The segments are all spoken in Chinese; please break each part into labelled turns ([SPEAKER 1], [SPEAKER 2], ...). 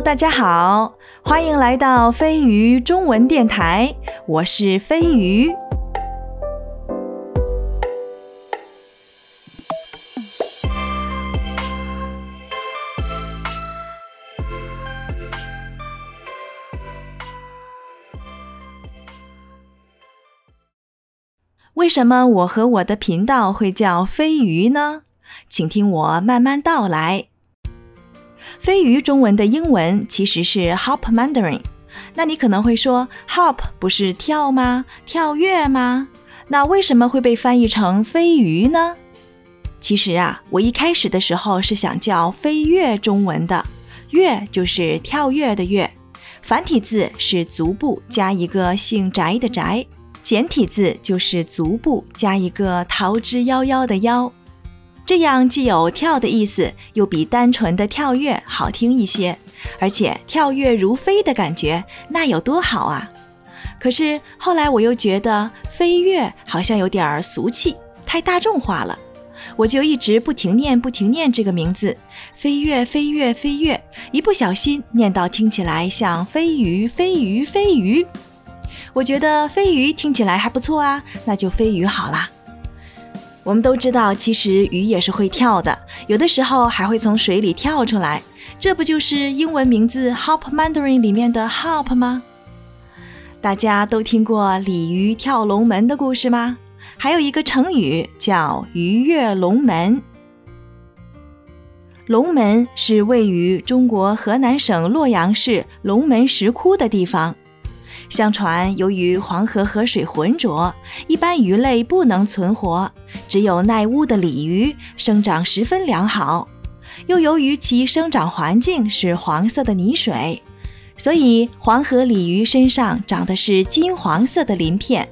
[SPEAKER 1] 大家好，欢迎来到飞鱼中文电台，我是飞鱼。为什么我和我的频道会叫飞鱼呢？请听我慢慢道来。飞鱼中文的英文其实是 Hop Mandarin。那你可能会说，Hop 不是跳吗？跳跃吗？那为什么会被翻译成飞鱼呢？其实啊，我一开始的时候是想叫飞跃中文的，跃就是跳跃的跃，繁体字是足部加一个姓翟的翟，简体字就是足部加一个逃之夭夭的夭。这样既有跳的意思，又比单纯的跳跃好听一些，而且跳跃如飞的感觉，那有多好啊！可是后来我又觉得飞跃好像有点儿俗气，太大众化了，我就一直不停念不停念这个名字，飞跃飞跃飞跃，一不小心念到听起来像飞鱼飞鱼飞鱼，我觉得飞鱼听起来还不错啊，那就飞鱼好啦。我们都知道，其实鱼也是会跳的，有的时候还会从水里跳出来。这不就是英文名字 Hop Mandarin 里面的 Hop 吗？大家都听过鲤鱼跳龙门的故事吗？还有一个成语叫鱼跃龙门。龙门是位于中国河南省洛阳市龙门石窟的地方。相传，由于黄河河水浑浊，一般鱼类不能存活，只有耐污的鲤鱼生长十分良好。又由于其生长环境是黄色的泥水，所以黄河鲤鱼身上长的是金黄色的鳞片。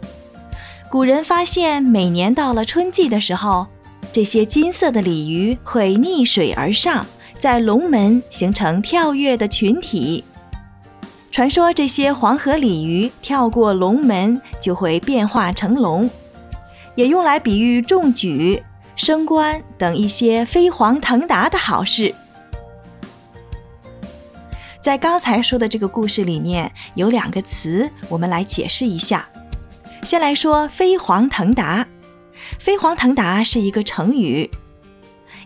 [SPEAKER 1] 古人发现，每年到了春季的时候，这些金色的鲤鱼会逆水而上，在龙门形成跳跃的群体。传说这些黄河鲤鱼跳过龙门就会变化成龙，也用来比喻中举、升官等一些飞黄腾达的好事。在刚才说的这个故事里面，有两个词，我们来解释一下。先来说“飞黄腾达”，“飞黄腾达”是一个成语，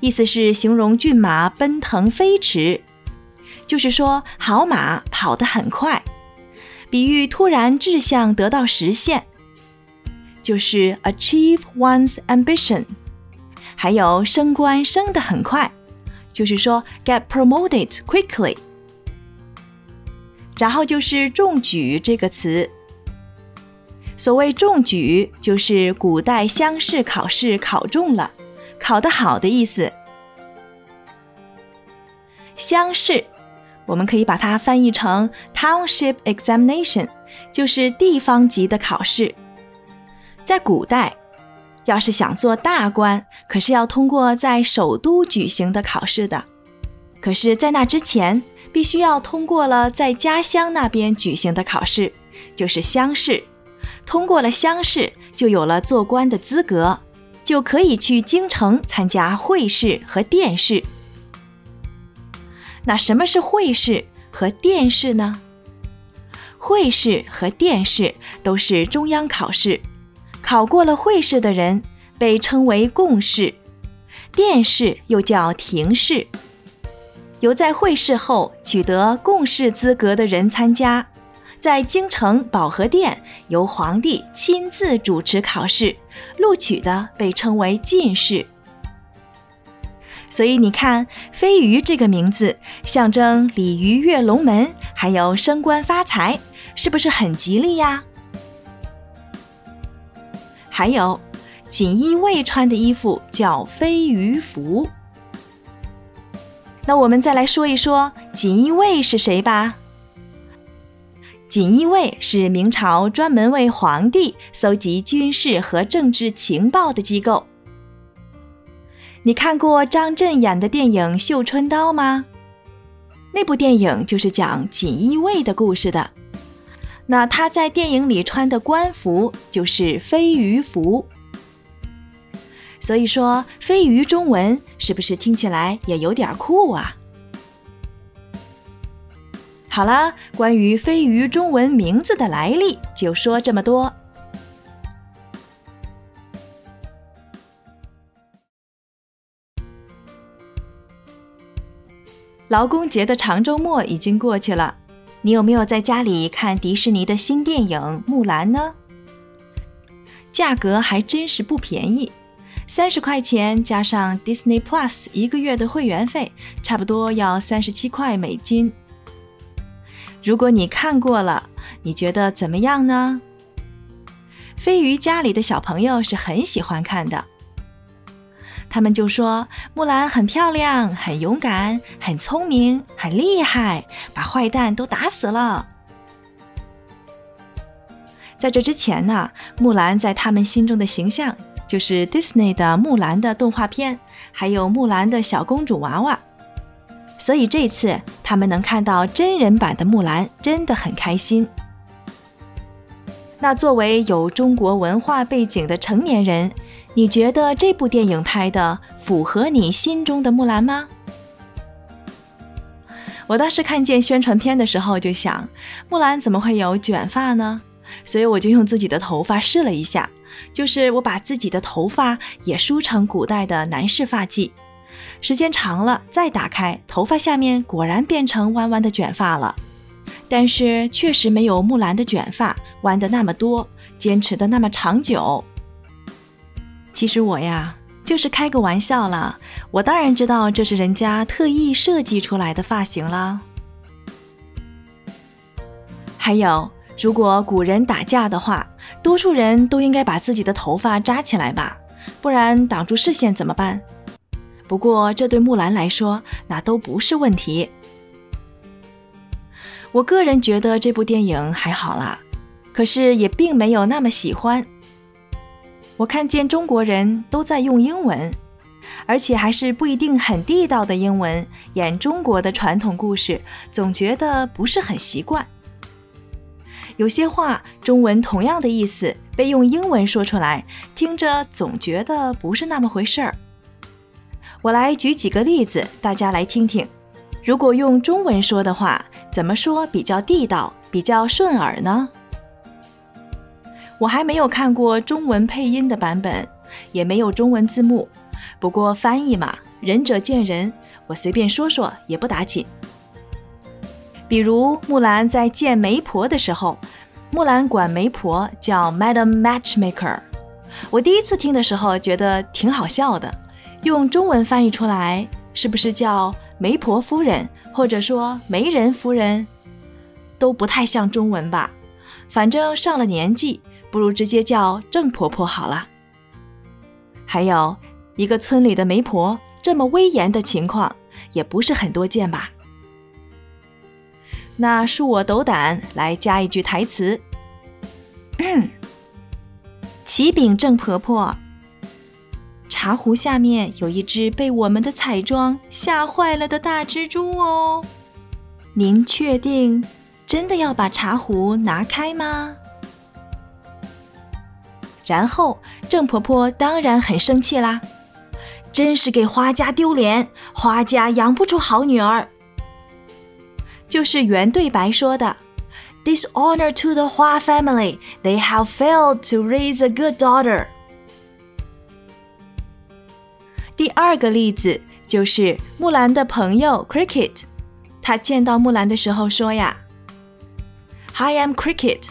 [SPEAKER 1] 意思是形容骏马奔腾飞驰。就是说，好马跑得很快，比喻突然志向得到实现，就是 achieve one's ambition。还有升官升得很快，就是说 get promoted quickly。然后就是中举这个词，所谓中举，就是古代乡试考试考中了，考得好的意思。乡试。我们可以把它翻译成 township examination，就是地方级的考试。在古代，要是想做大官，可是要通过在首都举行的考试的。可是，在那之前，必须要通过了在家乡那边举行的考试，就是乡试。通过了乡试，就有了做官的资格，就可以去京城参加会试和殿试。那什么是会试和殿试呢？会试和殿试都是中央考试，考过了会试的人被称为贡士，殿试又叫廷试，由在会试后取得贡士资格的人参加，在京城保和殿由皇帝亲自主持考试，录取的被称为进士。所以你看，飞鱼这个名字象征鲤鱼跃龙门，还有升官发财，是不是很吉利呀？还有，锦衣卫穿的衣服叫飞鱼服。那我们再来说一说锦衣卫是谁吧。锦衣卫是明朝专门为皇帝搜集军事和政治情报的机构。你看过张震演的电影《绣春刀》吗？那部电影就是讲锦衣卫的故事的。那他在电影里穿的官服就是飞鱼服。所以说，飞鱼中文是不是听起来也有点酷啊？好了，关于飞鱼中文名字的来历，就说这么多。劳工节的长周末已经过去了，你有没有在家里看迪士尼的新电影《木兰》呢？价格还真是不便宜，三十块钱加上 Disney Plus 一个月的会员费，差不多要三十七块美金。如果你看过了，你觉得怎么样呢？飞鱼家里的小朋友是很喜欢看的，他们就说木兰很漂亮、很勇敢、很聪明、很厉害，把坏蛋都打死了。在这之前呢，木兰在他们心中的形象就是 Disney 的木兰的动画片，还有木兰的小公主娃娃。所以这次他们能看到真人版的木兰，真的很开心。那作为有中国文化背景的成年人，你觉得这部电影拍的符合你心中的木兰吗？我当时看见宣传片的时候就想，木兰怎么会有卷发呢？所以我就用自己的头发试了一下，就是我把自己的头发也梳成古代的男士发髻。时间长了，再打开头发下面，果然变成弯弯的卷发了。但是确实没有木兰的卷发弯的那么多，坚持的那么长久。其实我呀，就是开个玩笑了。我当然知道这是人家特意设计出来的发型了。还有，如果古人打架的话，多数人都应该把自己的头发扎起来吧，不然挡住视线怎么办？不过，这对木兰来说，那都不是问题。我个人觉得这部电影还好啦，可是也并没有那么喜欢。我看见中国人都在用英文，而且还是不一定很地道的英文演中国的传统故事，总觉得不是很习惯。有些话中文同样的意思被用英文说出来，听着总觉得不是那么回事儿。我来举几个例子，大家来听听。如果用中文说的话，怎么说比较地道、比较顺耳呢？我还没有看过中文配音的版本，也没有中文字幕。不过翻译嘛，仁者见仁，我随便说说也不打紧。比如木兰在见媒婆的时候，木兰管媒婆叫 Madam Matchmaker。我第一次听的时候觉得挺好笑的。用中文翻译出来，是不是叫媒婆夫人，或者说媒人夫人，都不太像中文吧？反正上了年纪，不如直接叫郑婆婆好了。还有一个村里的媒婆这么威严的情况，也不是很多见吧？那恕我斗胆来加一句台词：启禀郑婆婆。茶壶下面有一只被我们的彩妆吓坏了的大蜘蛛哦，您确定真的要把茶壶拿开吗？然后郑婆婆当然很生气啦，真是给花家丢脸，花家养不出好女儿。就是原对白说的，Dishonor to the 花 family, they have failed to raise a good daughter。第二个例子就是木兰的朋友 Cricket，他见到木兰的时候说呀：“Hi, I'm Cricket.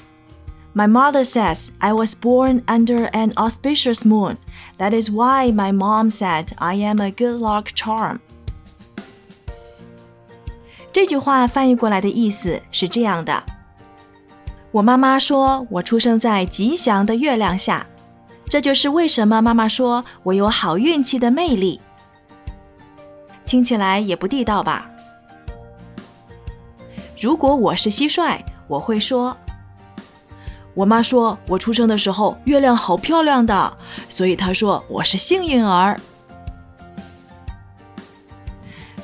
[SPEAKER 1] My mother says I was born under an auspicious moon. That is why my mom said I am a good luck charm.” 这句话翻译过来的意思是这样的：我妈妈说我出生在吉祥的月亮下。这就是为什么妈妈说我有好运气的魅力。听起来也不地道吧？如果我是蟋蟀，我会说：“我妈说我出生的时候月亮好漂亮的，所以她说我是幸运儿。”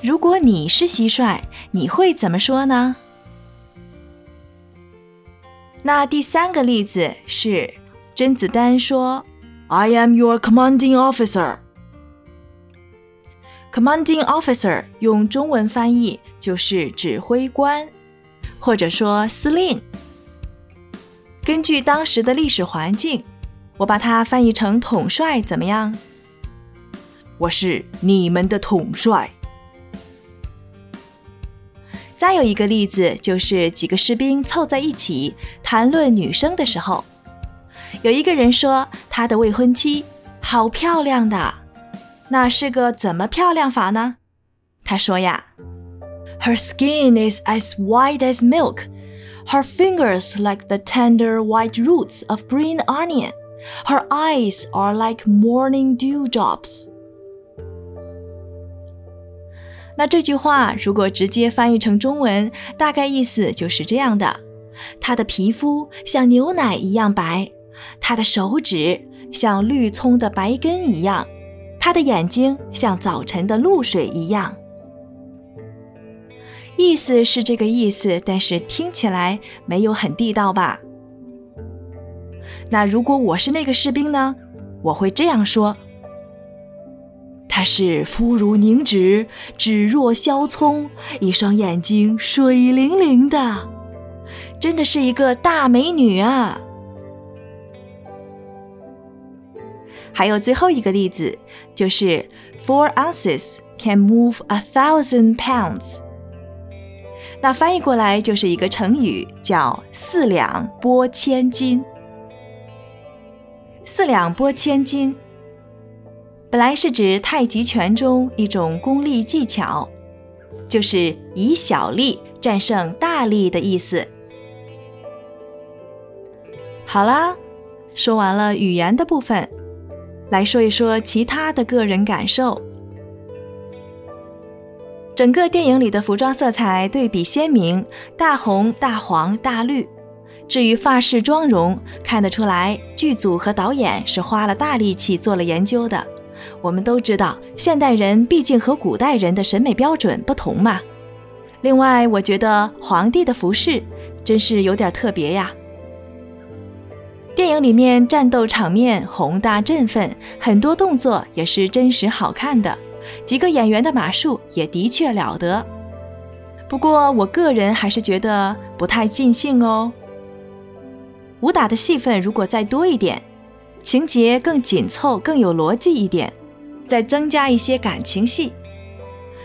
[SPEAKER 1] 如果你是蟋蟀，你会怎么说呢？那第三个例子是甄子丹说。I am your commanding officer. Commanding officer 用中文翻译就是指挥官，或者说司令。根据当时的历史环境，我把它翻译成统帅，怎么样？我是你们的统帅。再有一个例子，就是几个士兵凑在一起谈论女生的时候，有一个人说他的未婚妻好漂亮的，那是个怎么漂亮法呢？他说呀，Her skin is as white as milk, her fingers like the tender white roots of green onion, her eyes are like morning dewdrops. 那这句话如果直接翻译成中文，大概意思就是这样的：她的皮肤像牛奶一样白，她的手指像绿葱的白根一样，她的眼睛像早晨的露水一样。意思是这个意思，但是听起来没有很地道吧？那如果我是那个士兵呢？我会这样说。她是肤如凝脂，指若削葱，一双眼睛水灵灵的，真的是一个大美女啊！还有最后一个例子，就是 Four ounces can move a thousand pounds。那翻译过来就是一个成语，叫四两拨千斤。四两拨千斤。本来是指太极拳中一种功力技巧，就是以小力战胜大力的意思。好啦，说完了语言的部分，来说一说其他的个人感受。整个电影里的服装色彩对比鲜明，大红、大黄、大绿。至于发饰妆容，看得出来剧组和导演是花了大力气做了研究的。我们都知道，现代人毕竟和古代人的审美标准不同嘛。另外，我觉得皇帝的服饰真是有点特别呀。电影里面战斗场面宏大振奋，很多动作也是真实好看的，几个演员的马术也的确了得。不过，我个人还是觉得不太尽兴哦。武打的戏份如果再多一点。情节更紧凑、更有逻辑一点，再增加一些感情戏，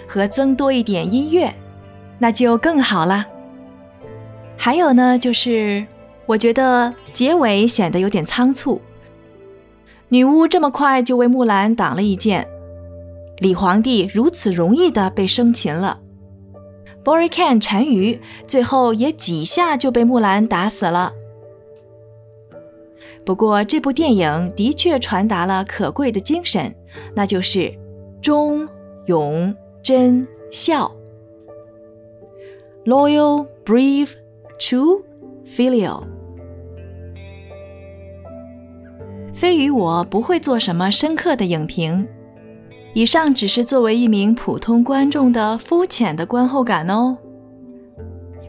[SPEAKER 1] 和增多一点音乐，那就更好了。还有呢，就是我觉得结尾显得有点仓促，女巫这么快就为木兰挡了一箭，李皇帝如此容易地被生擒了，Borican 单于最后也几下就被木兰打死了。不过，这部电影的确传达了可贵的精神，那就是忠、勇、贞、孝。Loyal, brave, true, filial。飞鱼，我不会做什么深刻的影评，以上只是作为一名普通观众的肤浅的观后感哦。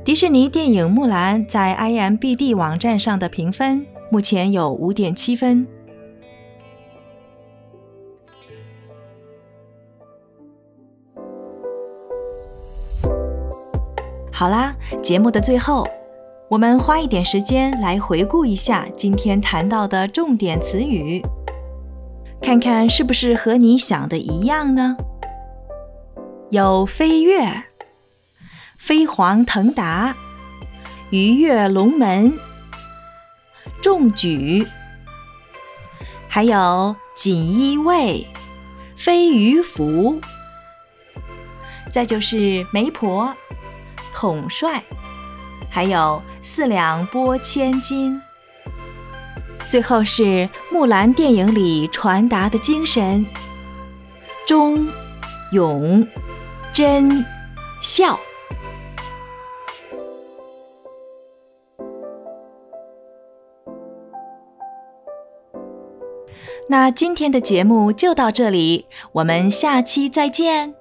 [SPEAKER 1] 迪士尼电影《木兰》在 IMBD 网站上的评分。目前有五点七分。好啦，节目的最后，我们花一点时间来回顾一下今天谈到的重点词语，看看是不是和你想的一样呢？有飞跃、飞黄腾达、鱼跃龙门。中举，还有锦衣卫、飞鱼服，再就是媒婆、统帅，还有四两拨千斤，最后是木兰电影里传达的精神：忠、勇、贞、孝。那今天的节目就到这里，我们下期再见。